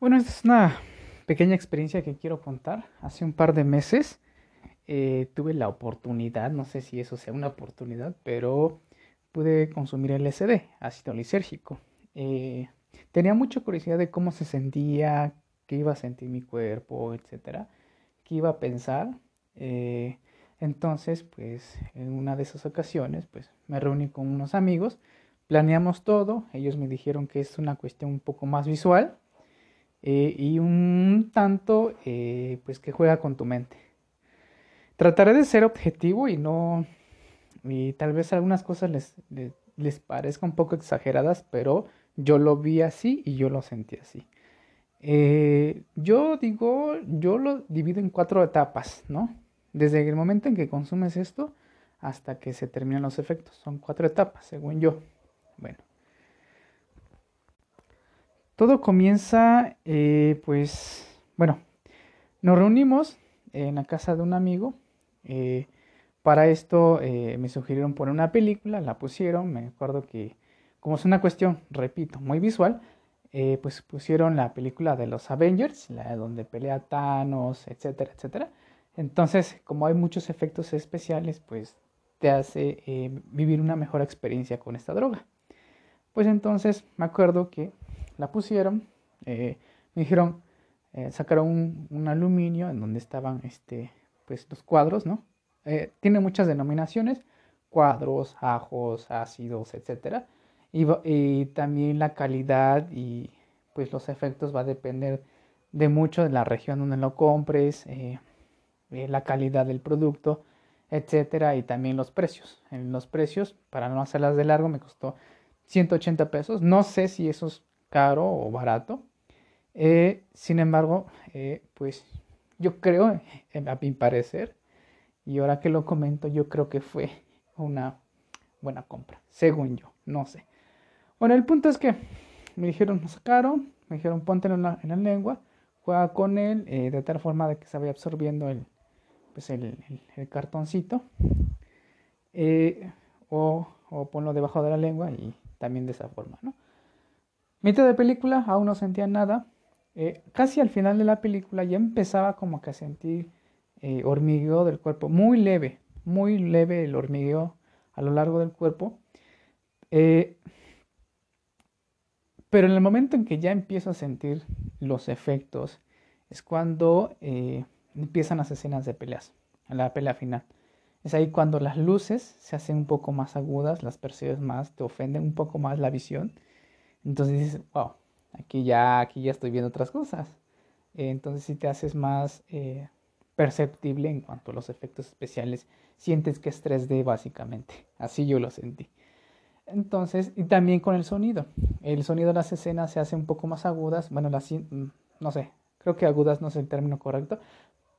Bueno, esta es una pequeña experiencia que quiero contar. Hace un par de meses eh, tuve la oportunidad, no sé si eso sea una oportunidad, pero pude consumir LSD, ácido lisérgico. Eh, tenía mucha curiosidad de cómo se sentía, qué iba a sentir mi cuerpo, etcétera, qué iba a pensar. Eh, entonces, pues, en una de esas ocasiones, pues, me reuní con unos amigos, planeamos todo, ellos me dijeron que es una cuestión un poco más visual eh, y un tanto, eh, pues, que juega con tu mente. Trataré de ser objetivo y no, y tal vez algunas cosas les, les, parezca un poco exageradas, pero yo lo vi así y yo lo sentí así. Eh, yo digo, yo lo divido en cuatro etapas, ¿no? Desde el momento en que consumes esto hasta que se terminan los efectos. Son cuatro etapas, según yo. Bueno. Todo comienza, eh, pues, bueno, nos reunimos en la casa de un amigo. Eh, para esto eh, me sugirieron poner una película, la pusieron. Me acuerdo que, como es una cuestión, repito, muy visual, pues pusieron la película de los Avengers, la donde pelea Thanos, etcétera, etcétera. Entonces, como hay muchos efectos especiales, pues te hace vivir una mejor experiencia con esta droga. Pues entonces me acuerdo que la pusieron, eh, me dijeron, eh, sacaron un, aluminio en donde estaban este, pues, los cuadros, ¿no? tiene muchas denominaciones, cuadros, ajos, ácidos, etc. Y, y, también la calidad y pues los efectos va a depender de mucho de la región donde lo compres, eh, la calidad del producto, etcétera, y también los precios. En los precios, para no hacerlas de largo, me costó 180 pesos. No sé si eso es caro o barato. Eh, sin embargo, eh, pues yo creo, a mi parecer, y ahora que lo comento, yo creo que fue una buena compra, según yo, no sé. Bueno, el punto es que me dijeron, nos sacaron, me dijeron, póntelo en la, en la lengua, juega con él, de tal forma de que se vaya absorbiendo el, pues el, cartoncito eh, o, ponlo debajo de la lengua y también de esa forma, ¿no? Mitad de película, aún no sentía nada. Eh, casi al final de la película ya empezaba como que a sentir eh, hormigueo del cuerpo, muy leve, muy leve el hormigueo a lo largo del cuerpo. pero en el momento en que ya empiezo a sentir los efectos, es cuando empiezan las escenas de peleas, la pelea final. Es ahí cuando las luces se hacen un poco más agudas, las percibes más, te ofenden un poco más la visión. Entonces dices, wow, aquí ya, aquí ya estoy viendo otras cosas. entonces si te haces más eh, perceptible en cuanto a los efectos especiales, sientes que es 3D básicamente. Así yo lo sentí. Entonces, y también con el sonido. El sonido de las escenas se hace un poco más agudas. Bueno, las, mm, no sé, creo que agudas no es el término correcto,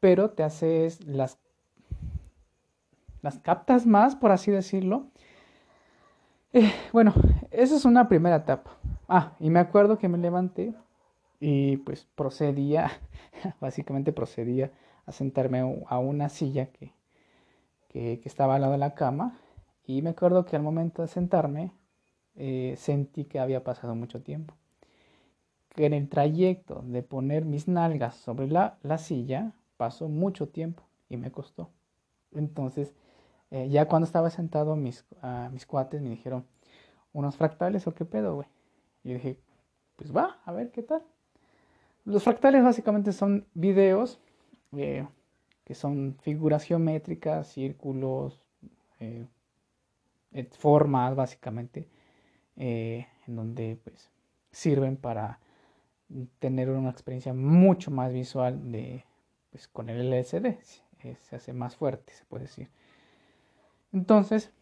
pero te haces las, las captas más, por así decirlo. Eh, bueno, esa es una primera etapa. Ah, y me acuerdo que me levanté y pues procedía, básicamente procedía a sentarme a una silla que, que, estaba al lado de la cama. Y me acuerdo que al momento de sentarme eh, sentí que había pasado mucho tiempo. Que en el trayecto de poner mis nalgas sobre la, la silla pasó mucho tiempo y me costó. Entonces, eh, ya cuando estaba sentado, mis, mis cuates me dijeron, ¿unos fractales o qué pedo, güey? Y dije, pues va, a ver qué tal. Los fractales básicamente son videos eh, que son figuras geométricas, círculos, eh, formas básicamente, en donde pues sirven para tener una experiencia mucho más visual de, pues con el LSD eh, se hace más fuerte, se puede decir. Entonces,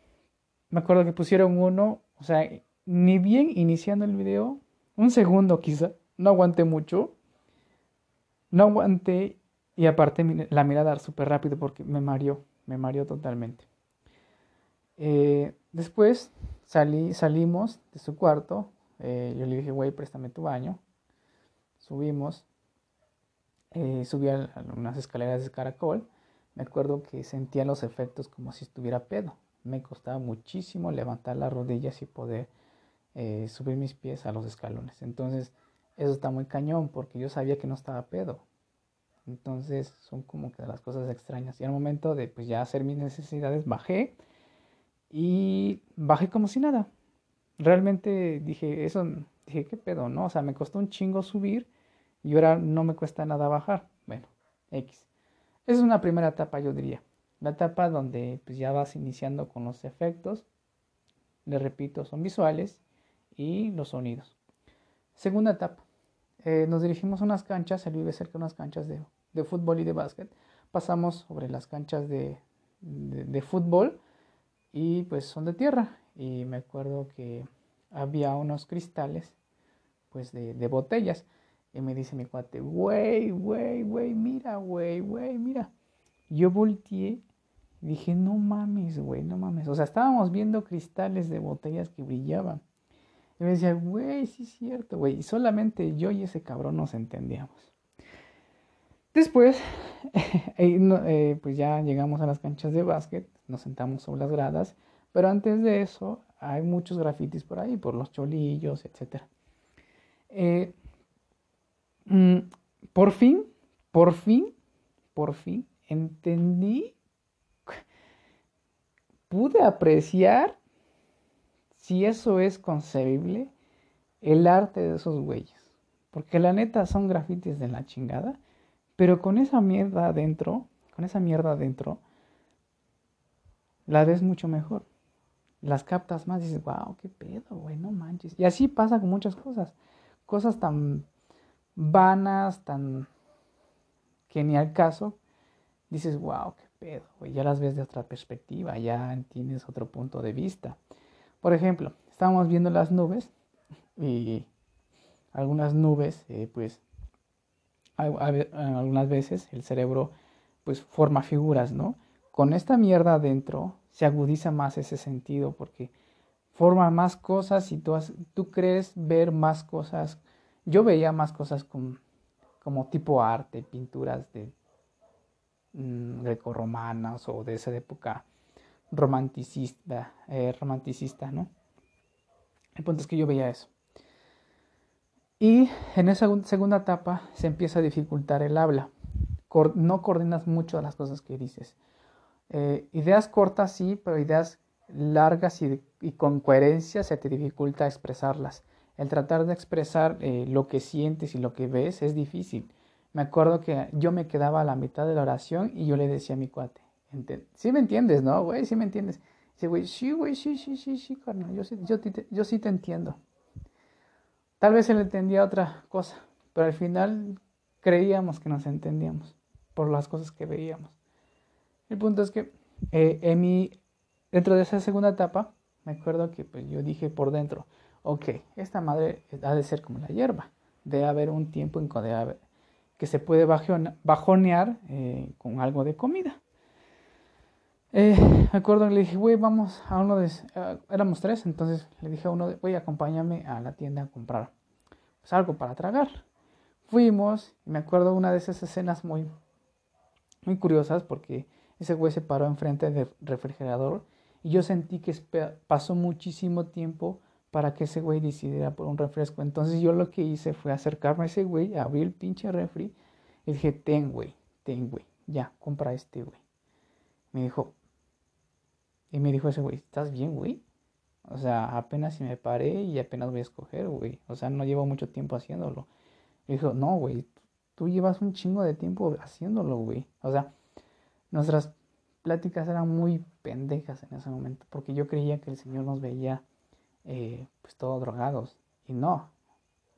me acuerdo que pusieron uno, o sea, ni bien iniciando el video, un segundo quizá, no aguanté mucho, no aguanté y aparte la mirada súper rápido porque me mareó, me mareó totalmente. Eh, después salí, salimos de su cuarto, eh, yo le dije, güey, préstame tu baño, subimos, eh, subía a unas escaleras de caracol, me acuerdo que sentía los efectos como si estuviera pedo. Me costaba muchísimo levantar las rodillas y poder eh, subir mis pies a los escalones. Entonces eso está muy cañón porque yo sabía que no estaba pedo. Entonces son como que las cosas extrañas. Y al momento de pues ya hacer mis necesidades bajé y bajé como si nada. Realmente dije, eso, dije, ¿qué pedo? No, o sea, me costó un chingo subir y ahora no me cuesta nada bajar. Bueno, X. Esa es una primera etapa, yo diría. La etapa donde pues ya vas iniciando con los efectos. Les repito, son visuales y los sonidos. Segunda etapa. Eh, nos dirigimos a unas canchas, él vive cerca de unas canchas de, de fútbol y de básquet. Pasamos sobre las canchas de, de, fútbol y pues son de tierra. Y me acuerdo que había unos cristales pues de, de botellas. Y me dice mi cuate, güey, güey, güey, mira, güey, güey, mira. Yo volteé dije, no mames, güey, no mames. O sea, estábamos viendo cristales de botellas que brillaban. Y me decía, güey, sí es cierto, güey. Y solamente yo y ese cabrón nos entendíamos. Después, eh, pues ya llegamos a las canchas de básquet, nos sentamos sobre las gradas, pero antes de eso hay muchos grafitis por ahí, por los cholillos, etc. Eh, mm, por fin, por fin, por fin entendí, pude apreciar si eso es concebible, el arte de esos güeyes. Porque la neta son grafitis de la chingada, pero con esa mierda adentro, con esa mierda adentro, la ves mucho mejor. Las captas más dices, wow, qué pedo, güey, no manches. Y así pasa con muchas cosas. Cosas tan vanas, tan que ni al caso, dices, wow, qué pedo. Ya las ves de otra perspectiva, ya tienes otro punto de vista. Por ejemplo, estábamos viendo las nubes y algunas nubes, eh, pues, algunas veces el cerebro, pues, forma figuras, ¿no? Con esta mierda adentro se agudiza más ese sentido porque forma más cosas y tú, tú crees ver más cosas. Yo veía más cosas como, tipo arte, pinturas de grecorromanas o de esa época romanticista, eh, romanticista, ¿no? El punto es que yo veía eso. Y en esa segunda etapa se empieza a dificultar el habla. no coordinas mucho las cosas que dices. Eh, ideas cortas sí, pero ideas largas y, con coherencia se te dificulta expresarlas. El tratar de expresar eh, lo que sientes y lo que ves es difícil. Me acuerdo que yo me quedaba a la mitad de la oración y yo le decía a mi cuate, Sí me entiendes, ¿no, güey? Sí me entiendes. Dice, güey, sí, güey, sí, sí, sí, sí, carnal. Yo sí, yo, yo sí te entiendo. Tal vez él entendía otra cosa, pero al final creíamos que nos entendíamos por las cosas que veíamos. El punto es que eh, en mi, dentro de esa segunda etapa, me acuerdo que pues, yo dije por dentro, ok, esta madre ha de ser como la hierba, debe haber un tiempo en que, se puede bajonear eh, con algo de comida. Eh, me acuerdo que le dije, güey, vamos a uno de... Eh, éramos tres, entonces le dije a uno, güey, acompáñame a la tienda a comprar pues, algo para tragar. Fuimos, y me acuerdo una de esas escenas muy, muy curiosas porque ese güey se paró enfrente del refrigerador y yo sentí que pasó muchísimo tiempo para que ese güey decidiera por un refresco. Entonces yo lo que hice fue acercarme a ese güey, abrir el pinche refri y dije, ten, güey, ten, güey, ya, compra este, güey. Me dijo, y me dijo ese güey, ¿estás bien, güey? O sea, apenas si me paré y apenas voy a escoger, güey. O sea, no llevo mucho tiempo haciéndolo. Y dijo, no, güey, tú llevas un chingo de tiempo haciéndolo, güey. O sea, nuestras pláticas eran muy pendejas en ese momento, porque yo creía que el Señor nos veía, eh, pues, todos drogados. Y no.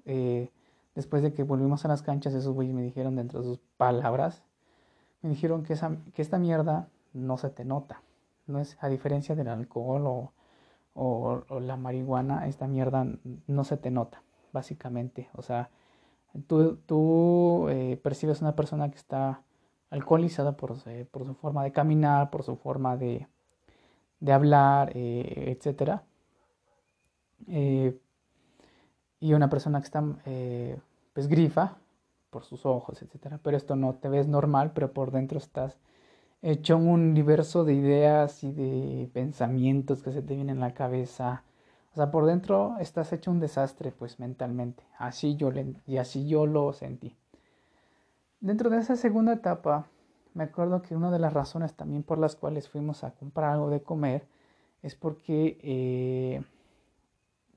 Eh, después de que volvimos a las canchas, esos güeyes me dijeron dentro de sus palabras, me dijeron que, esa, que esta mierda no se te nota. No es, a diferencia del alcohol o, la marihuana, esta mierda no se te nota, básicamente. O sea, tú, tú eh, percibes una persona que está alcoholizada por, eh, por, su forma de caminar, por su forma de, de hablar, eh, etc. y una persona que está pues grifa por sus ojos, etc. Pero esto no te ves normal, pero por dentro estás hecho un universo de ideas y de pensamientos que se te vienen en la cabeza. O sea, por dentro estás hecho un desastre, pues mentalmente. Así yo le, y así yo lo sentí. Dentro de esa segunda etapa, me acuerdo que una de las razones también por las cuales fuimos a comprar algo de comer es porque eh,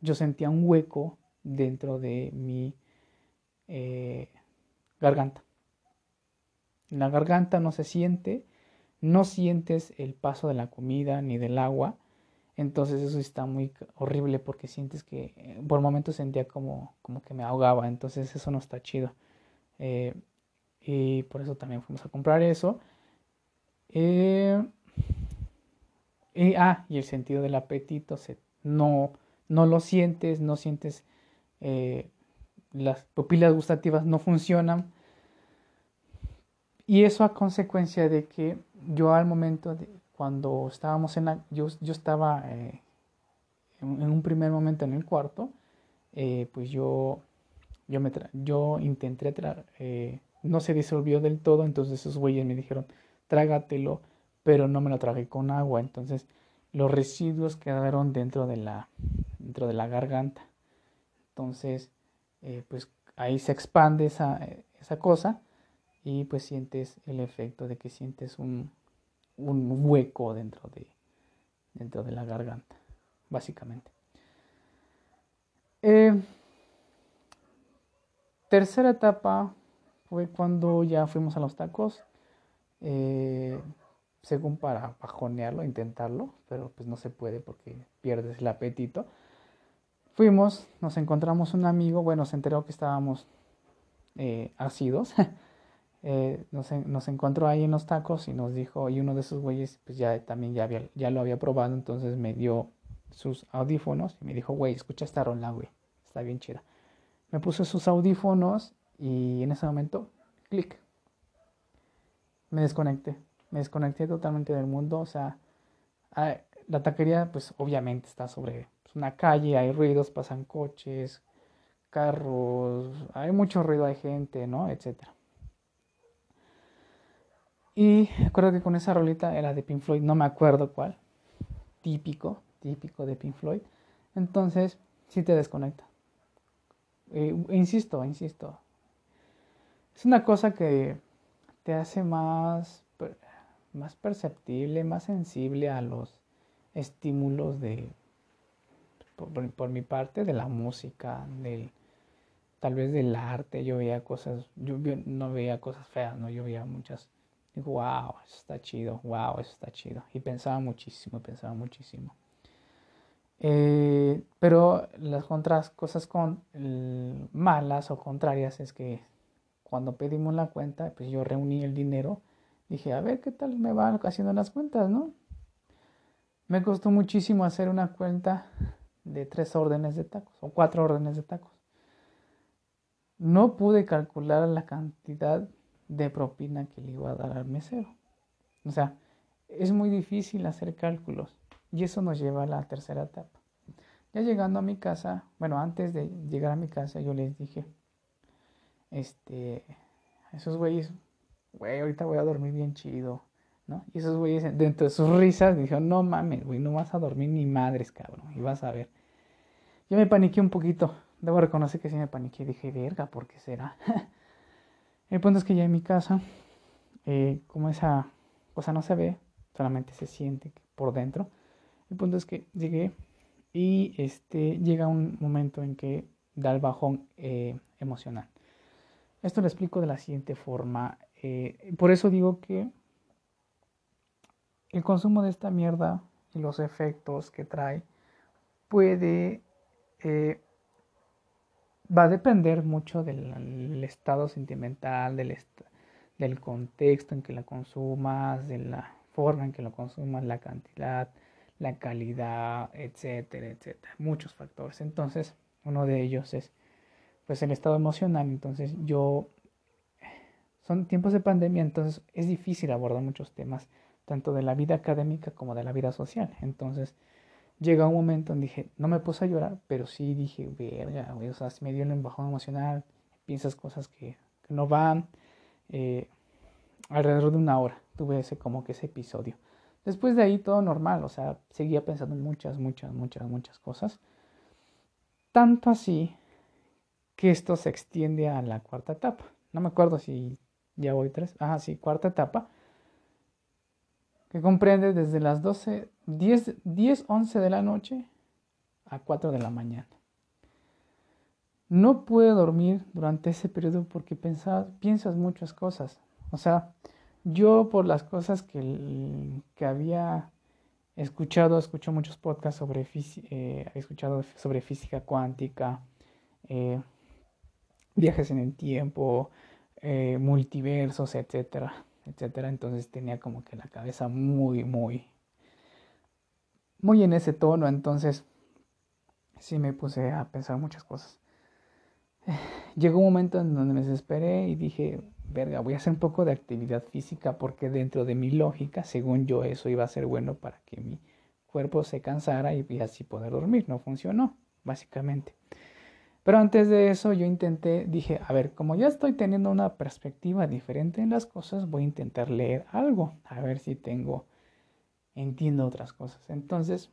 yo sentía un hueco dentro de mi eh, garganta. La garganta no se siente, no sientes el paso de la comida ni del agua, entonces eso está muy horrible porque sientes que eh, por momentos sentía como, como que me ahogaba, entonces eso no está chido. Eh, y por eso también fuimos a comprar eso. y, ah, y el sentido del apetito se, no, no lo sientes, no sientes las pupilas gustativas no funcionan. Y eso a consecuencia de que yo al momento cuando estábamos en la, yo, yo estaba eh, en, un primer momento en el cuarto, eh, pues yo, yo, me yo intenté, eh, no se disolvió del todo, entonces esos güeyes me dijeron, trágatelo, pero no me lo tragué con agua, entonces los residuos quedaron dentro de la, dentro de la garganta. Entonces, eh, pues ahí se expande esa, esa, cosa y pues sientes el efecto de que sientes un, un hueco dentro de, dentro de la garganta, básicamente. Eh, tercera etapa fue cuando ya fuimos a los tacos, eh, según para bajonearlo, intentarlo, pero pues no se puede porque pierdes el apetito. Fuimos, nos encontramos un amigo, bueno, se enteró que estábamos eh, ácidos. Eh, nos, encontró ahí en los tacos y nos dijo, y uno de esos güeyes, pues ya también ya, había, ya lo había probado, entonces me dio sus audífonos y me dijo, güey, escucha esta rola, güey, está bien chida. Me puse sus audífonos y en ese momento, clic, me desconecté, me desconecté totalmente del mundo, o sea, ah, la taquería, pues obviamente está sobre una calle, hay ruidos, pasan coches, carros, hay mucho ruido, hay gente, ¿no? Etcétera. Y recuerdo que con esa rolita era de Pink Floyd, no me acuerdo cuál, típico, típico de Pink Floyd. Entonces, sí te desconecta. Eh, insisto, insisto. Es una cosa que te hace más, más perceptible, más sensible a los estímulos de por, mi parte, de la música, del, tal vez del arte, yo veía cosas, yo no veía cosas feas, ¿no? Yo veía muchas, digo, wow, eso está chido, wow, eso está chido. Y pensaba muchísimo, pensaba muchísimo. Eh, pero las otras cosas con, malas o contrarias es que cuando pedimos la cuenta, pues yo reuní el dinero, dije, a ver qué tal me van haciendo las cuentas, ¿no? Me costó muchísimo hacer una cuenta de tres órdenes de tacos o cuatro órdenes de tacos. No pude calcular la cantidad de propina que le iba a dar al mesero. O sea, es muy difícil hacer cálculos y eso nos lleva a la tercera etapa. Ya llegando a mi casa, bueno, antes de llegar a mi casa yo les dije, este, esos güeyes, güey, ahorita voy a dormir bien chido. Y esos güeyes, dentro de sus risas, dijeron, no mames, güey, no vas a dormir ni madres, cabrón, y vas a ver. Yo me paniqué un poquito, debo reconocer que sí me paniqué, dije, verga, ¿por qué será? El punto es que ya en mi casa, eh, como esa cosa no se ve, solamente se siente por dentro. El punto es que llegué y este, llega un momento en que da el bajón eh, emocional. Esto lo explico de la siguiente forma. Eh, por eso digo que el consumo de esta mierda y los efectos que trae puede eh, va a depender mucho del, estado sentimental, del, del contexto en que la consumas, de la forma en que lo consumas, la cantidad, la calidad, etcétera, etcétera. Muchos factores. Entonces, uno de ellos es pues el estado emocional. Entonces, yo son tiempos de pandemia, entonces es difícil abordar muchos temas tanto de la vida académica como de la vida social. Entonces, llega un momento en dije, no me puse a llorar, pero sí dije, verga, o sea, me dio un embajón emocional, piensas cosas que, no van. Eh, alrededor de una hora tuve ese como que ese episodio. Después de ahí todo normal, o sea, seguía pensando en muchas, muchas, muchas, muchas cosas. Tanto así que esto se extiende a la cuarta etapa. No me acuerdo si ya voy tres. Ah, sí, cuarta etapa. Que comprende desde las 12, 10, 10, 11 de la noche a 4 de la mañana. No pude dormir durante ese periodo porque piensas muchas cosas. O sea, yo por las cosas que, que había escuchado, escucho muchos podcasts sobre, eh, escuchado sobre física cuántica, eh, viajes en el tiempo, eh, multiversos, etcétera, etcétera. Entonces tenía como que la cabeza muy, muy, muy en ese tono. Entonces sí me puse a pensar muchas cosas. Llegó un momento en donde me desesperé y dije, verga, voy a hacer un poco de actividad física porque dentro de mi lógica, según yo, eso iba a ser bueno para que mi cuerpo se cansara y, así poder dormir. No funcionó, básicamente. Pero antes de eso yo intenté, dije, a ver, como ya estoy teniendo una perspectiva diferente en las cosas, voy a intentar leer algo, a ver si tengo, entiendo otras cosas. Entonces,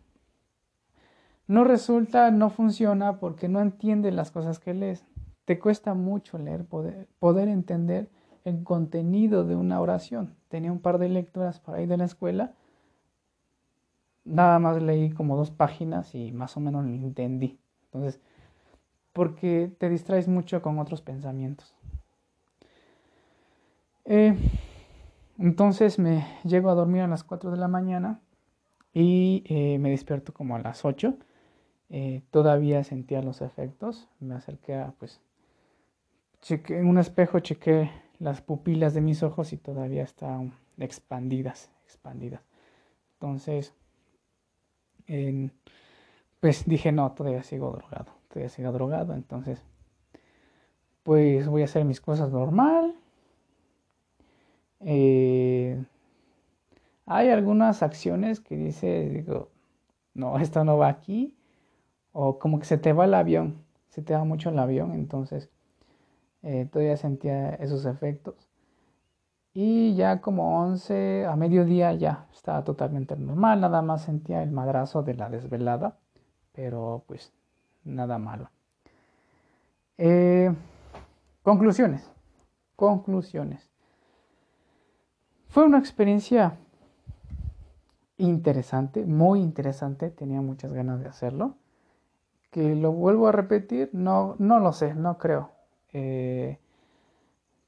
no resulta, no funciona porque no entiendes las cosas que lees. Te cuesta mucho leer, poder, poder entender el contenido de una oración. Tenía un par de lecturas por ahí de la escuela. Nada más leí como dos páginas y más o menos lo entendí. Entonces, porque te distraes mucho con otros pensamientos. Eh, entonces me llego a dormir a las 4 de la mañana y eh, me despierto como a las 8. Eh, todavía sentía los efectos. Me acerqué a, pues, chequé, en un espejo chequé las pupilas de mis ojos y todavía están expandidas, expandidas. Entonces, pues dije, no, todavía sigo drogado, todavía sigo drogado, entonces, pues voy a hacer mis cosas normal. Eh, hay algunas acciones que dice, digo, no, esto no va aquí, o como que se te va el avión, se te va mucho el avión, entonces eh, todavía sentía esos efectos. Y ya como 11 a mediodía ya estaba totalmente normal, nada más sentía el madrazo de la desvelada, pero pues nada malo. Eh, conclusiones, conclusiones. Fue una experiencia interesante, muy interesante, tenía muchas ganas de hacerlo. Que lo vuelvo a repetir, no, no lo sé, no creo. Eh,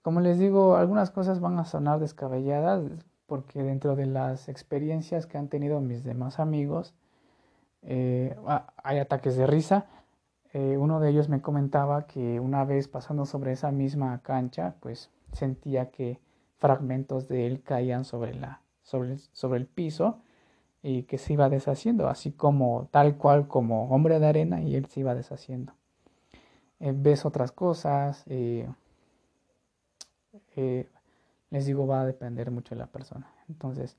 como les digo, algunas cosas van a sonar descabelladas porque dentro de las experiencias que han tenido mis demás amigos eh, hay ataques de risa. Eh, uno de ellos me comentaba que una vez pasando sobre esa misma cancha, pues sentía que fragmentos de él caían sobre, la, sobre, sobre el piso y que se iba deshaciendo, así como tal cual como hombre de arena y él se iba deshaciendo. Eh, ves otras cosas. Eh, les digo, va a depender mucho de la persona. Entonces,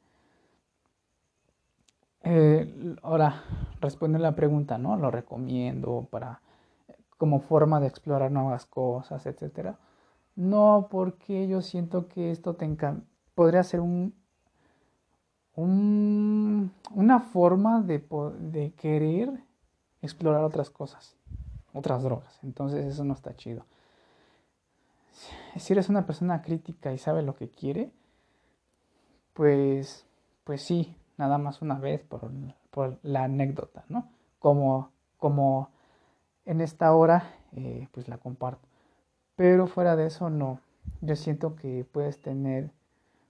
ahora, responde la pregunta, ¿no? Lo recomiendo para como forma de explorar nuevas cosas, etcétera. No, porque yo siento que esto te podría ser un, un, una forma de, de querer explorar otras cosas otras drogas. Entonces eso no está chido. Si eres una persona crítica y sabe lo que quiere, pues, pues sí, nada más una vez por, por la anécdota, ¿no? Como, como en esta hora, eh, pues la comparto. Pero fuera de eso, no. Yo siento que puedes tener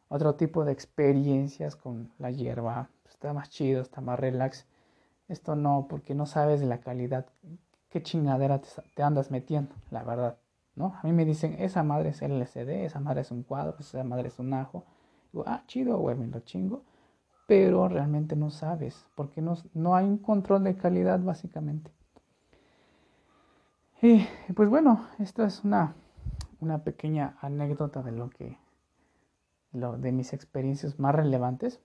otro tipo de experiencias con la hierba. Está más chido, está más relax. Esto no, porque no sabes la calidad qué chingadera te, andas metiendo, la verdad, ¿no? A mí me dicen, esa madre es LCD, esa madre es un cuadro, esa madre es un ajo. Digo, ah, chido, güey, me lo chingo. Pero realmente no sabes, porque no, no hay un control de calidad, básicamente. Y pues bueno, esto es una, una pequeña anécdota de lo que, lo, de mis experiencias más relevantes.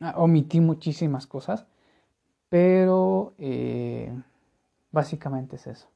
Ah, omití muchísimas cosas, pero... Eh, Básicamente es eso.